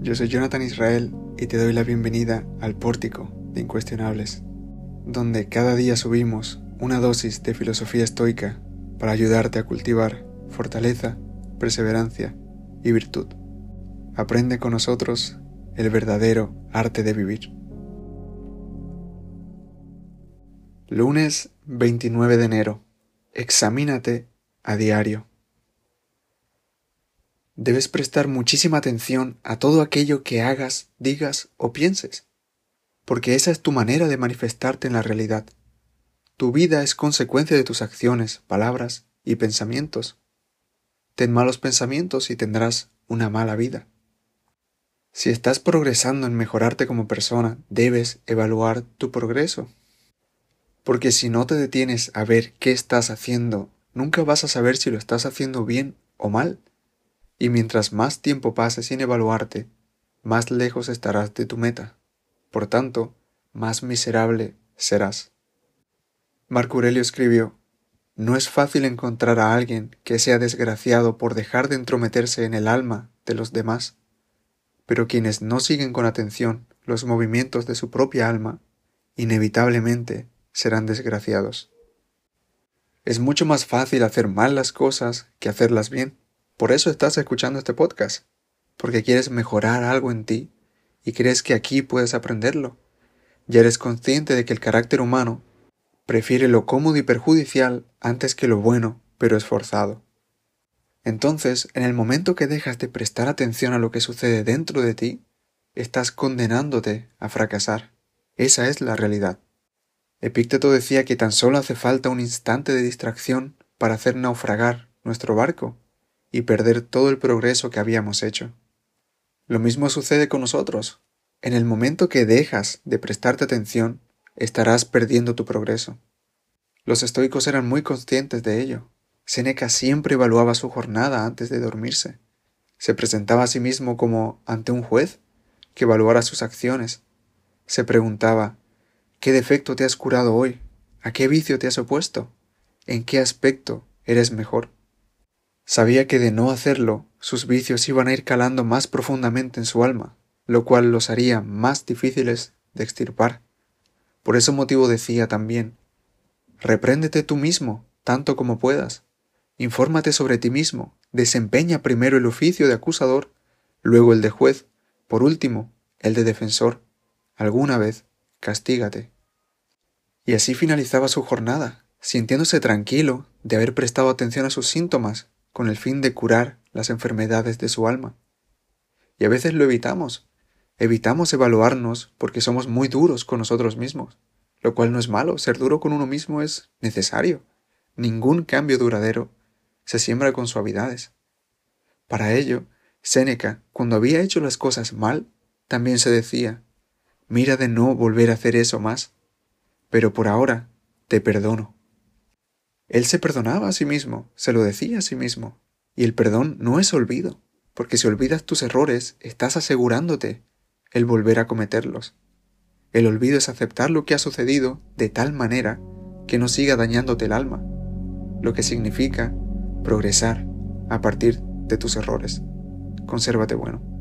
yo soy Jonathan Israel y te doy la bienvenida al Pórtico de Incuestionables, donde cada día subimos una dosis de filosofía estoica para ayudarte a cultivar fortaleza, perseverancia y virtud. Aprende con nosotros el verdadero arte de vivir. Lunes 29 de enero. Examínate a diario. Debes prestar muchísima atención a todo aquello que hagas, digas o pienses, porque esa es tu manera de manifestarte en la realidad. Tu vida es consecuencia de tus acciones, palabras y pensamientos. Ten malos pensamientos y tendrás una mala vida. Si estás progresando en mejorarte como persona, debes evaluar tu progreso. Porque si no te detienes a ver qué estás haciendo, nunca vas a saber si lo estás haciendo bien o mal. Y mientras más tiempo pases sin evaluarte, más lejos estarás de tu meta. Por tanto, más miserable serás. Marco Aurelio escribió, No es fácil encontrar a alguien que sea desgraciado por dejar de entrometerse en el alma de los demás pero quienes no siguen con atención los movimientos de su propia alma, inevitablemente serán desgraciados. Es mucho más fácil hacer mal las cosas que hacerlas bien. Por eso estás escuchando este podcast, porque quieres mejorar algo en ti y crees que aquí puedes aprenderlo. Ya eres consciente de que el carácter humano prefiere lo cómodo y perjudicial antes que lo bueno pero esforzado. Entonces, en el momento que dejas de prestar atención a lo que sucede dentro de ti, estás condenándote a fracasar. Esa es la realidad. Epícteto decía que tan solo hace falta un instante de distracción para hacer naufragar nuestro barco y perder todo el progreso que habíamos hecho. Lo mismo sucede con nosotros. En el momento que dejas de prestarte atención, estarás perdiendo tu progreso. Los estoicos eran muy conscientes de ello. Séneca siempre evaluaba su jornada antes de dormirse. Se presentaba a sí mismo como ante un juez que evaluara sus acciones. Se preguntaba ¿Qué defecto te has curado hoy? ¿A qué vicio te has opuesto? ¿En qué aspecto eres mejor? Sabía que de no hacerlo, sus vicios iban a ir calando más profundamente en su alma, lo cual los haría más difíciles de extirpar. Por ese motivo decía también, repréndete tú mismo, tanto como puedas, Infórmate sobre ti mismo, desempeña primero el oficio de acusador, luego el de juez, por último, el de defensor. Alguna vez, castígate. Y así finalizaba su jornada, sintiéndose tranquilo de haber prestado atención a sus síntomas con el fin de curar las enfermedades de su alma. Y a veces lo evitamos. Evitamos evaluarnos porque somos muy duros con nosotros mismos, lo cual no es malo, ser duro con uno mismo es necesario. Ningún cambio duradero se siembra con suavidades. Para ello, Séneca, cuando había hecho las cosas mal, también se decía, mira de no volver a hacer eso más, pero por ahora te perdono. Él se perdonaba a sí mismo, se lo decía a sí mismo, y el perdón no es olvido, porque si olvidas tus errores, estás asegurándote el volver a cometerlos. El olvido es aceptar lo que ha sucedido de tal manera que no siga dañándote el alma, lo que significa progresar a partir de tus errores. Consérvate bueno.